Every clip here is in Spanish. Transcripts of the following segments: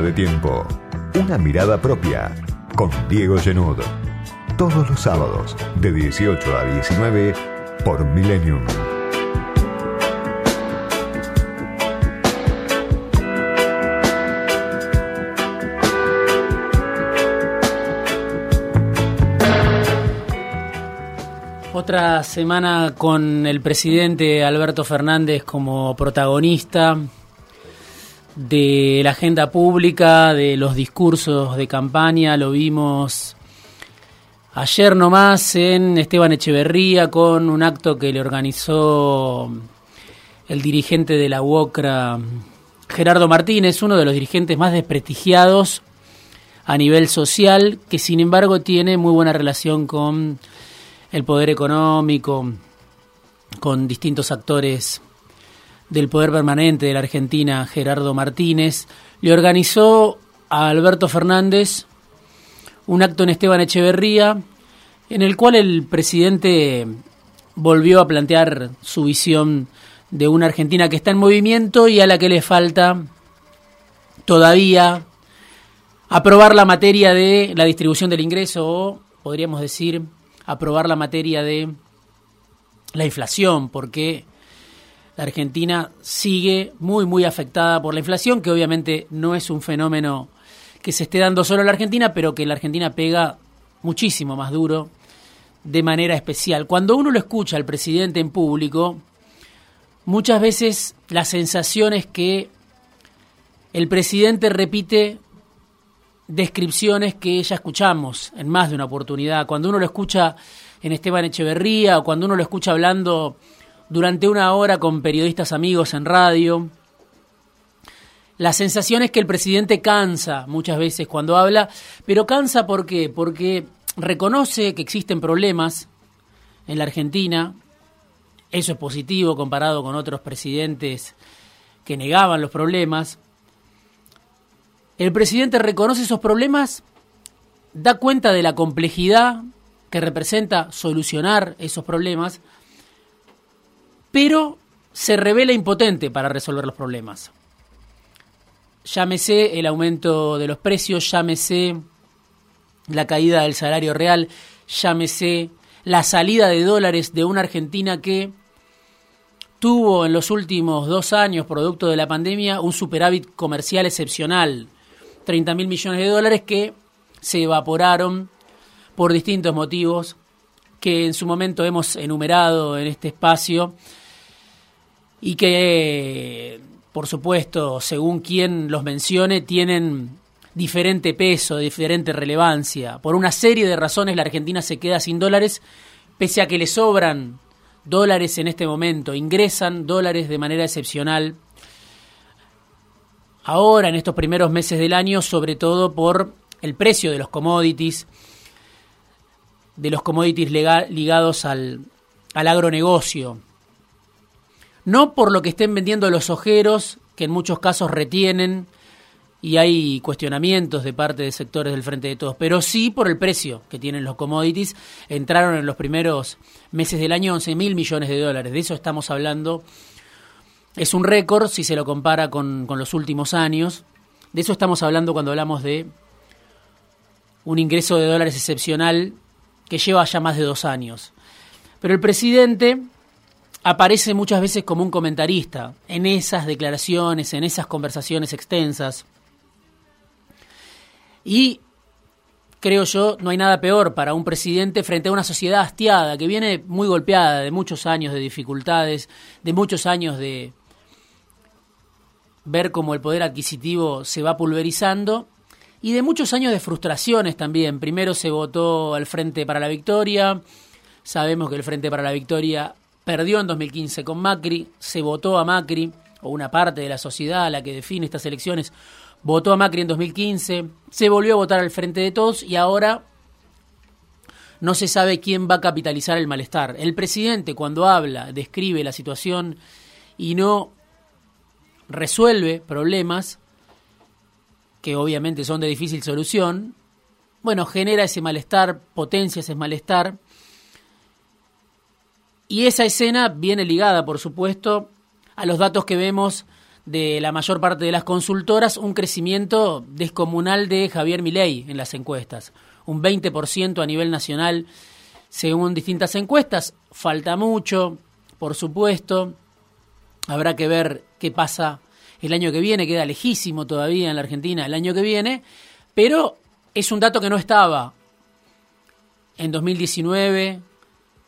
De tiempo. Una mirada propia. Con Diego Genud. Todos los sábados, de 18 a 19, por Millennium. Otra semana con el presidente Alberto Fernández como protagonista de la agenda pública, de los discursos de campaña, lo vimos ayer nomás en Esteban Echeverría con un acto que le organizó el dirigente de la UOCRA, Gerardo Martínez, uno de los dirigentes más desprestigiados a nivel social, que sin embargo tiene muy buena relación con el poder económico, con distintos actores del poder permanente de la Argentina, Gerardo Martínez, le organizó a Alberto Fernández un acto en Esteban Echeverría, en el cual el presidente volvió a plantear su visión de una Argentina que está en movimiento y a la que le falta todavía aprobar la materia de la distribución del ingreso o, podríamos decir, aprobar la materia de la inflación, porque Argentina sigue muy, muy afectada por la inflación, que obviamente no es un fenómeno que se esté dando solo en la Argentina, pero que la Argentina pega muchísimo más duro de manera especial. Cuando uno lo escucha al presidente en público, muchas veces la sensación es que el presidente repite descripciones que ya escuchamos en más de una oportunidad. Cuando uno lo escucha en Esteban Echeverría o cuando uno lo escucha hablando durante una hora con periodistas amigos en radio, la sensación es que el presidente cansa muchas veces cuando habla, pero cansa ¿por? Porque reconoce que existen problemas en la Argentina, eso es positivo comparado con otros presidentes que negaban los problemas, el presidente reconoce esos problemas, da cuenta de la complejidad que representa solucionar esos problemas, pero se revela impotente para resolver los problemas. Llámese el aumento de los precios, llámese la caída del salario real, llámese la salida de dólares de una Argentina que tuvo en los últimos dos años, producto de la pandemia, un superávit comercial excepcional 30 mil millones de dólares que se evaporaron por distintos motivos que en su momento hemos enumerado en este espacio y que, por supuesto, según quien los mencione, tienen diferente peso, diferente relevancia. Por una serie de razones la Argentina se queda sin dólares, pese a que le sobran dólares en este momento, ingresan dólares de manera excepcional ahora en estos primeros meses del año, sobre todo por el precio de los commodities, de los commodities ligados al, al agronegocio. No por lo que estén vendiendo los ojeros, que en muchos casos retienen y hay cuestionamientos de parte de sectores del Frente de Todos, pero sí por el precio que tienen los commodities. Entraron en los primeros meses del año 11 mil millones de dólares, de eso estamos hablando es un récord si se lo compara con, los últimos años. De eso estamos hablando cuando hablamos de un ingreso de dólares excepcional que lleva ya más de dos años. Pero el presidente aparece muchas veces como un comentarista en esas declaraciones, en esas conversaciones extensas. Y creo yo, no hay nada peor para un presidente frente a una sociedad hastiada que viene muy golpeada de muchos años de dificultades, de muchos años de, ver cómo el poder adquisitivo se va pulverizando y de muchos años de frustraciones también. Primero se votó al Frente para la Victoria, sabemos que el Frente para la Victoria perdió en 2015 con Macri, se votó a Macri, o una parte de la sociedad la que define estas elecciones, votó a Macri en 2015, se volvió a votar al Frente de Todos y ahora no se sabe quién va a capitalizar el malestar. El presidente cuando habla, describe la situación y no resuelve problemas que obviamente son de difícil solución, bueno, genera ese malestar, potencia ese malestar. Y esa escena viene ligada, por supuesto, a los datos que vemos de la mayor parte de las consultoras, un crecimiento descomunal de Javier Milei en las encuestas, un 20% a nivel nacional según distintas encuestas. Falta mucho, por supuesto. Habrá que ver qué pasa el año que viene, queda lejísimo todavía en la Argentina el año que viene, pero es un dato que no estaba en 2019,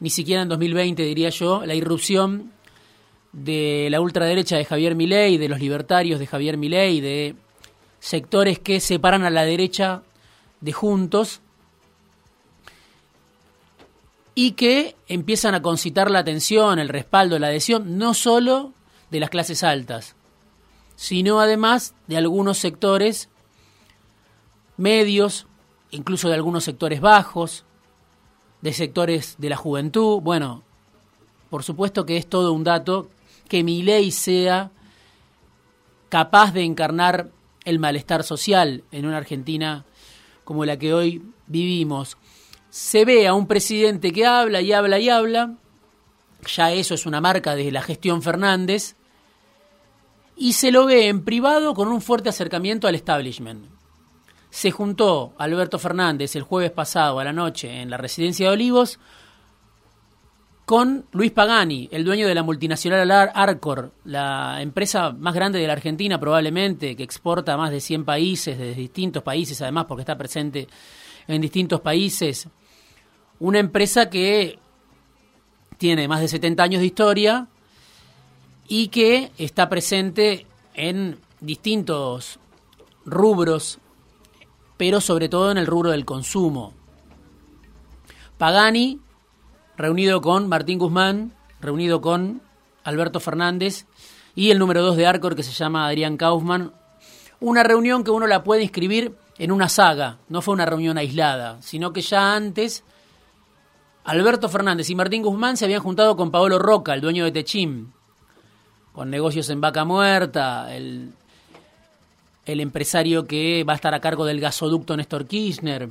ni siquiera en 2020 diría yo, la irrupción de la ultraderecha de Javier Milei, de los libertarios de Javier Milei, de sectores que separan a la derecha de Juntos y que empiezan a concitar la atención, el respaldo, la adhesión, no solo de las clases altas, sino además de algunos sectores medios, incluso de algunos sectores bajos, de sectores de la juventud. Bueno, por supuesto que es todo un dato que mi ley sea capaz de encarnar el malestar social en una Argentina como la que hoy vivimos. Se ve a un presidente que habla y habla y habla, ya eso es una marca de la gestión Fernández, y se lo ve en privado con un fuerte acercamiento al establishment. Se juntó Alberto Fernández el jueves pasado a la noche en la residencia de Olivos con Luis Pagani, el dueño de la multinacional Arcor, la empresa más grande de la Argentina probablemente, que exporta a más de 100 países, de distintos países además porque está presente en distintos países una empresa que tiene más de 70 años de historia y que está presente en distintos rubros, pero sobre todo en el rubro del consumo. Pagani, reunido con Martín Guzmán, reunido con Alberto Fernández y el número 2 de Arcor que se llama Adrián Kaufman. Una reunión que uno la puede inscribir en una saga, no fue una reunión aislada, sino que ya antes Alberto Fernández y Martín Guzmán se habían juntado con Paolo Roca, el dueño de Techim, con negocios en vaca muerta, el, el empresario que va a estar a cargo del gasoducto Néstor Kirchner,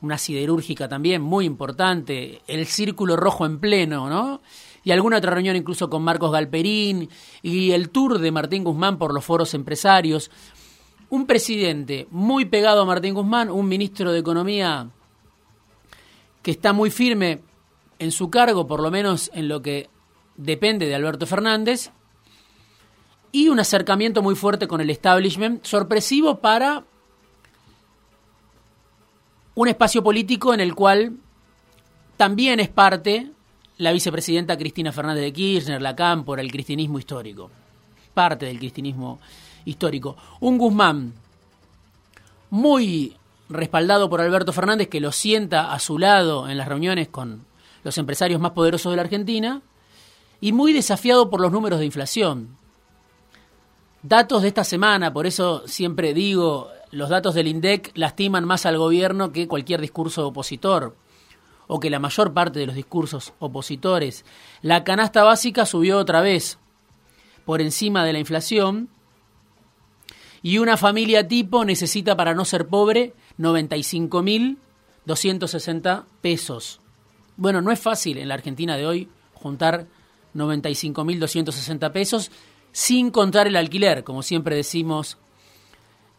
una siderúrgica también muy importante, el Círculo Rojo en pleno, ¿no? Y alguna otra reunión incluso con Marcos Galperín y el tour de Martín Guzmán por los foros empresarios. Un presidente muy pegado a Martín Guzmán, un ministro de Economía que está muy firme en su cargo, por lo menos en lo que depende de Alberto Fernández, y un acercamiento muy fuerte con el establishment, sorpresivo para un espacio político en el cual también es parte la vicepresidenta Cristina Fernández de Kirchner, la Cámpora, el cristianismo histórico, parte del cristianismo histórico. Un Guzmán muy respaldado por Alberto Fernández, que lo sienta a su lado en las reuniones con los empresarios más poderosos de la Argentina, y muy desafiado por los números de inflación. Datos de esta semana, por eso siempre digo, los datos del INDEC lastiman más al gobierno que cualquier discurso opositor, o que la mayor parte de los discursos opositores. La canasta básica subió otra vez por encima de la inflación, y una familia tipo necesita para no ser pobre 95.260 pesos. Bueno, no es fácil en la Argentina de hoy juntar 95.260 pesos sin contar el alquiler, como siempre decimos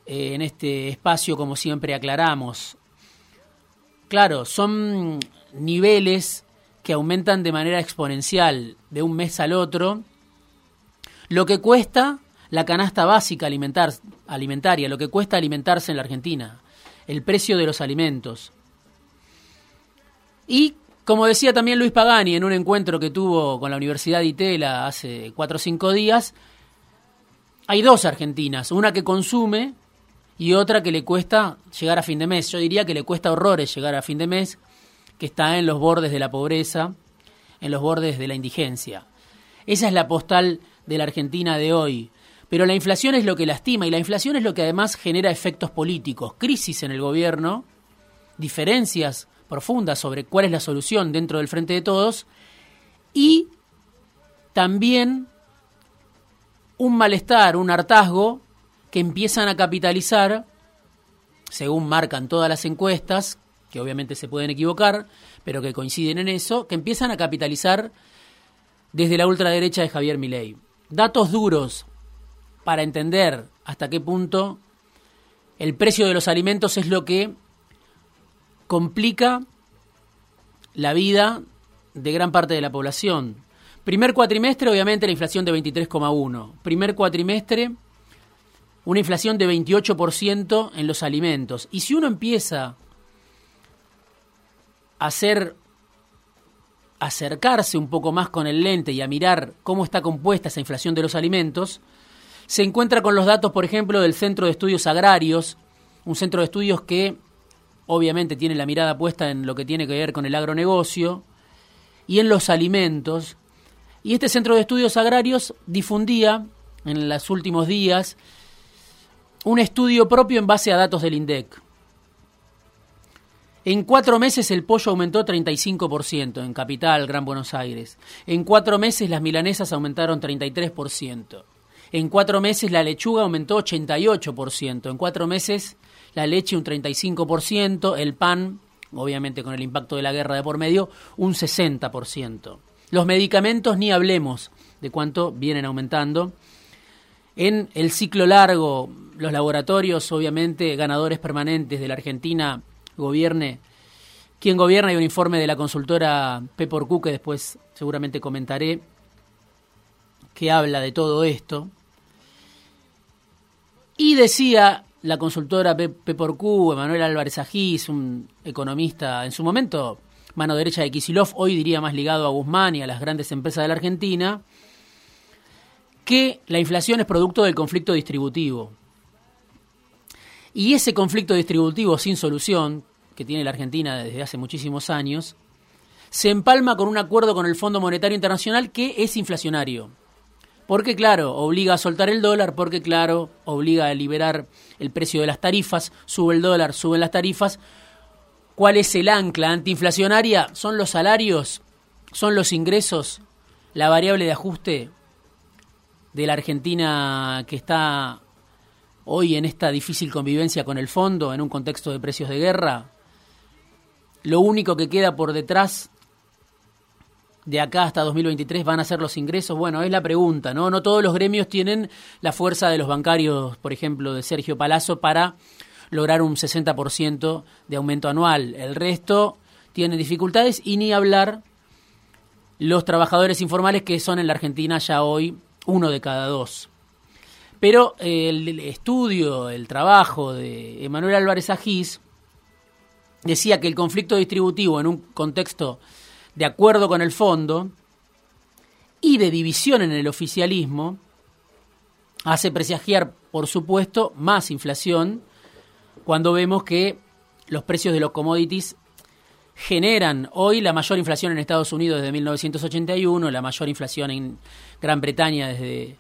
eh, en este espacio, como siempre aclaramos. Claro, son niveles que aumentan de manera exponencial de un mes al otro, lo que cuesta la canasta básica alimentar, alimentaria, lo que cuesta alimentarse en la Argentina, el precio de los alimentos. Y, como decía también Luis Pagani en un encuentro que tuvo con la Universidad de Itela hace cuatro o cinco días, hay dos Argentinas, una que consume y otra que le cuesta llegar a fin de mes. Yo diría que le cuesta horrores llegar a fin de mes, que está en los bordes de la pobreza, en los bordes de la indigencia. Esa es la postal de la Argentina de hoy. Pero la inflación es lo que lastima y la inflación es lo que además genera efectos políticos, crisis en el gobierno, diferencias profundas sobre cuál es la solución dentro del frente de todos y también un malestar, un hartazgo que empiezan a capitalizar, según marcan todas las encuestas, que obviamente se pueden equivocar, pero que coinciden en eso, que empiezan a capitalizar desde la ultraderecha de Javier Milei. Datos duros para entender hasta qué punto el precio de los alimentos es lo que complica la vida de gran parte de la población. Primer cuatrimestre, obviamente, la inflación de 23,1. Primer cuatrimestre, una inflación de 28% en los alimentos. Y si uno empieza a hacer acercarse un poco más con el lente y a mirar cómo está compuesta esa inflación de los alimentos, se encuentra con los datos, por ejemplo, del Centro de Estudios Agrarios, un centro de estudios que obviamente tiene la mirada puesta en lo que tiene que ver con el agronegocio y en los alimentos. Y este Centro de Estudios Agrarios difundía en los últimos días un estudio propio en base a datos del INDEC. En cuatro meses el pollo aumentó 35% en Capital, Gran Buenos Aires. En cuatro meses las milanesas aumentaron 33%. En cuatro meses la lechuga aumentó 88%. En cuatro meses la leche un 35%. El pan, obviamente con el impacto de la guerra de por medio, un 60%. Los medicamentos ni hablemos de cuánto vienen aumentando. En el ciclo largo, los laboratorios, obviamente, ganadores permanentes de la Argentina, gobierne quien gobierna y un informe de la consultora Q que después seguramente comentaré, que habla de todo esto. Y decía la consultora Q, Emanuel Álvarez Agís, un economista en su momento, mano derecha de Kisilov, hoy diría más ligado a Guzmán y a las grandes empresas de la Argentina, que la inflación es producto del conflicto distributivo. Y ese conflicto distributivo sin solución, que tiene la Argentina desde hace muchísimos años, se empalma con un acuerdo con el Fondo Monetario Internacional que es inflacionario. Porque, claro, obliga a soltar el dólar, porque, claro, obliga a liberar el precio de las tarifas, sube el dólar, suben las tarifas. ¿Cuál es el ancla antiinflacionaria? ¿Son los salarios? ¿Son los ingresos? ¿La variable de ajuste de la Argentina que está hoy en esta difícil convivencia con el fondo, en un contexto de precios de guerra? lo único que queda por detrás de acá hasta 2023 van a ser los ingresos? Bueno, es la pregunta, ¿no? No todos los gremios tienen la fuerza de los bancarios, por ejemplo, de Sergio Palazzo para lograr un 60% de aumento anual. El resto tiene dificultades y ni hablar los trabajadores informales que son en la Argentina ya hoy uno de cada dos. Pero el estudio, el trabajo de Emanuel Álvarez Agís decía que el conflicto distributivo en un contexto de acuerdo con el fondo y de división en el oficialismo hace presagiar, por supuesto, más inflación cuando vemos que los precios de los commodities generan hoy la mayor inflación en Estados Unidos desde 1981, la mayor inflación en Gran Bretaña desde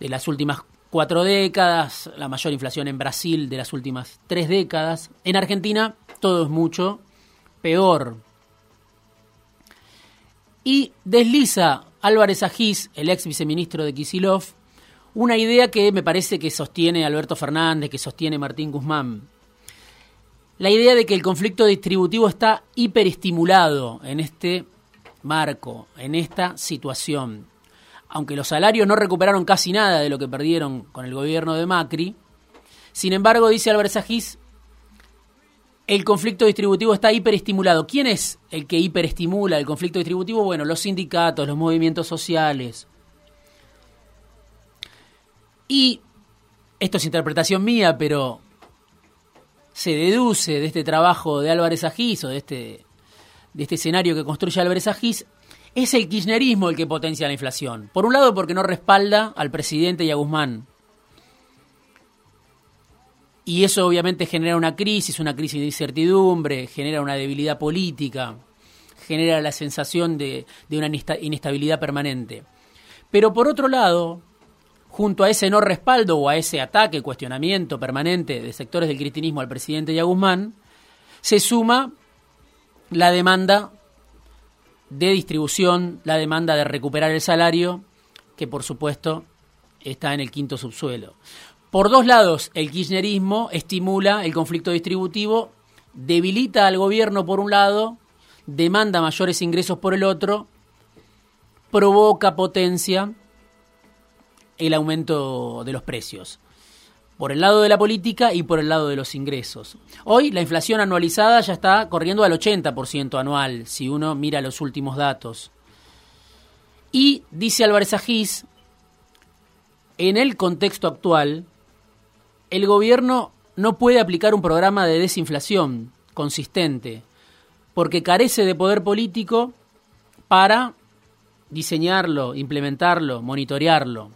de las últimas cuatro décadas, la mayor inflación en Brasil de las últimas tres décadas. En Argentina todo es mucho peor. Y desliza Álvarez Agís, el ex viceministro de Kisilov, una idea que me parece que sostiene Alberto Fernández, que sostiene Martín Guzmán. La idea de que el conflicto distributivo está hiperestimulado en este marco, en esta situación. Aunque los salarios no recuperaron casi nada de lo que perdieron con el gobierno de Macri, sin embargo, dice Álvarez Agís, el conflicto distributivo está hiperestimulado. ¿Quién es el que hiperestimula el conflicto distributivo? Bueno, los sindicatos, los movimientos sociales. Y esto es interpretación mía, pero se deduce de este trabajo de Álvarez Agís o de este, de este escenario que construye Álvarez Agís, es el kirchnerismo el que potencia la inflación. Por un lado porque no respalda al presidente y a Guzmán y eso obviamente genera una crisis, una crisis de incertidumbre, genera una debilidad política, genera la sensación de, una inestabilidad permanente. Pero por otro lado, junto a ese no respaldo o a ese ataque, cuestionamiento permanente de sectores del cristianismo al presidente y Guzmán, se suma la demanda de distribución, la demanda de recuperar el salario, que por supuesto está en el quinto subsuelo. Por dos lados, el kirchnerismo estimula el conflicto distributivo, debilita al gobierno por un lado, demanda mayores ingresos por el otro, provoca potencia el aumento de los precios. Por el lado de la política y por el lado de los ingresos. Hoy la inflación anualizada ya está corriendo al 80% anual, si uno mira los últimos datos. Y dice Álvarez Agís, en el contexto actual, el gobierno no puede aplicar un programa de desinflación consistente, porque carece de poder político para diseñarlo, implementarlo, monitorearlo.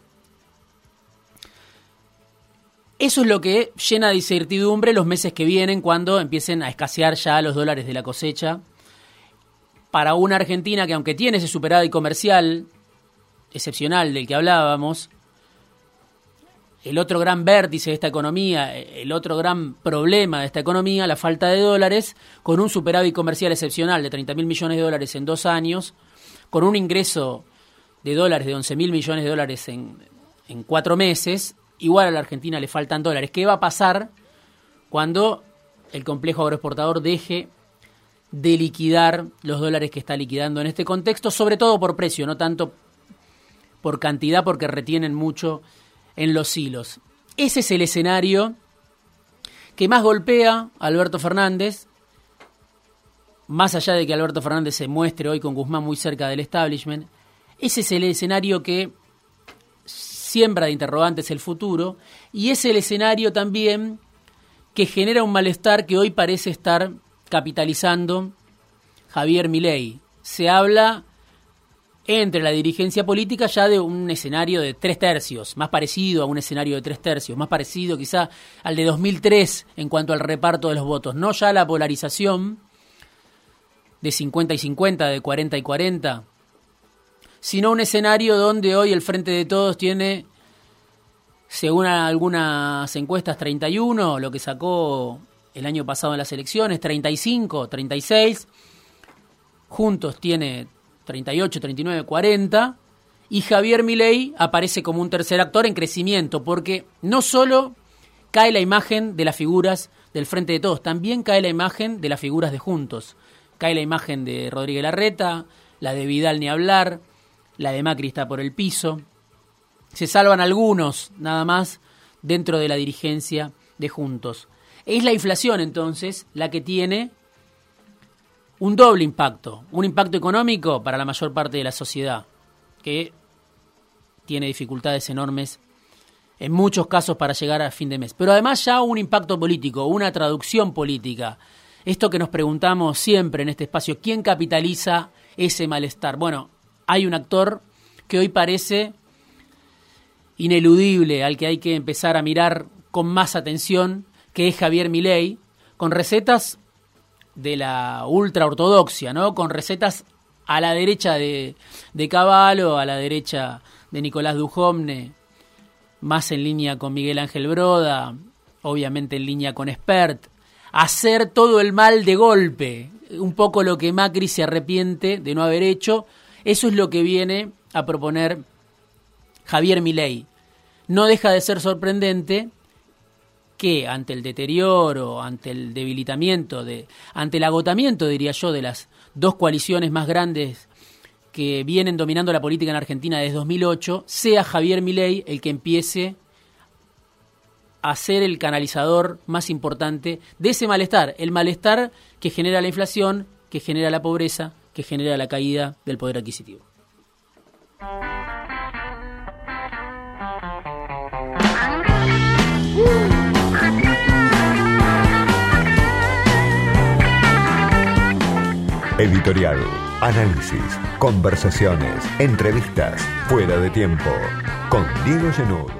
Eso es lo que llena de incertidumbre los meses que vienen cuando empiecen a escasear ya los dólares de la cosecha. Para una Argentina que aunque tiene ese superávit comercial excepcional del que hablábamos, el otro gran vértice de esta economía, el otro gran problema de esta economía, la falta de dólares, con un superávit comercial excepcional de 30 mil millones de dólares en dos años, con un ingreso de dólares de 11 mil millones de dólares en, en cuatro meses, igual a la Argentina le faltan dólares. ¿Qué va a pasar cuando el complejo agroexportador deje de liquidar los dólares que está liquidando en este contexto, sobre todo por precio, no tanto por cantidad, porque retienen mucho en los hilos. Ese es el escenario que más golpea a Alberto Fernández, más allá de que Alberto Fernández se muestre hoy con Guzmán muy cerca del establishment, ese es el escenario que siembra de interrogantes el futuro y es el escenario también que genera un malestar que hoy parece estar capitalizando Javier Milei. Se habla entre la dirigencia política ya de un escenario de tres tercios, más parecido a un escenario de tres tercios, más parecido quizá al de 2003 en cuanto al reparto de los votos, no ya la polarización de 50 y 50, de 40 y 40, sino un escenario donde hoy el Frente de Todos tiene, según algunas encuestas, 31, lo que sacó el año pasado en las elecciones, 35, 36, juntos tiene 38, 39, 40, y Javier Milei aparece como un tercer actor en crecimiento, porque no solo cae la imagen de las figuras del Frente de Todos, también cae la imagen de las figuras de Juntos. Cae la imagen de Rodríguez Larreta, la de Vidal ni hablar, la de Macri está por el piso. Se salvan algunos, nada más, dentro de la dirigencia de Juntos. Es la inflación, entonces, la que tiene un doble impacto, un impacto económico para la mayor parte de la sociedad, que tiene dificultades enormes en muchos casos para llegar a fin de mes, pero además ya un impacto político, una traducción política. Esto que nos preguntamos siempre en este espacio, ¿quién capitaliza ese malestar? Bueno, hay un actor que hoy parece ineludible, al que hay que empezar a mirar con más atención, que es Javier Milei, con recetas de la ultraortodoxia, ¿no? Con recetas a la derecha de, de Caballo, a la derecha de Nicolás Dujomne, más en línea con Miguel Ángel Broda, obviamente en línea con Spert, hacer todo el mal de golpe, un poco lo que Macri se arrepiente de no haber hecho, eso es lo que viene a proponer Javier Milei. No deja de ser sorprendente que ante el deterioro, ante el debilitamiento, de, ante el agotamiento, diría yo, de las dos coaliciones más grandes que vienen dominando la política en Argentina desde 2008, sea Javier Milei el que empiece a ser el canalizador más importante de ese malestar, el malestar que genera la inflación, que genera la pobreza, que genera la caída del poder adquisitivo. Editorial, análisis, conversaciones, entrevistas, fuera de tiempo, con Diego Genud.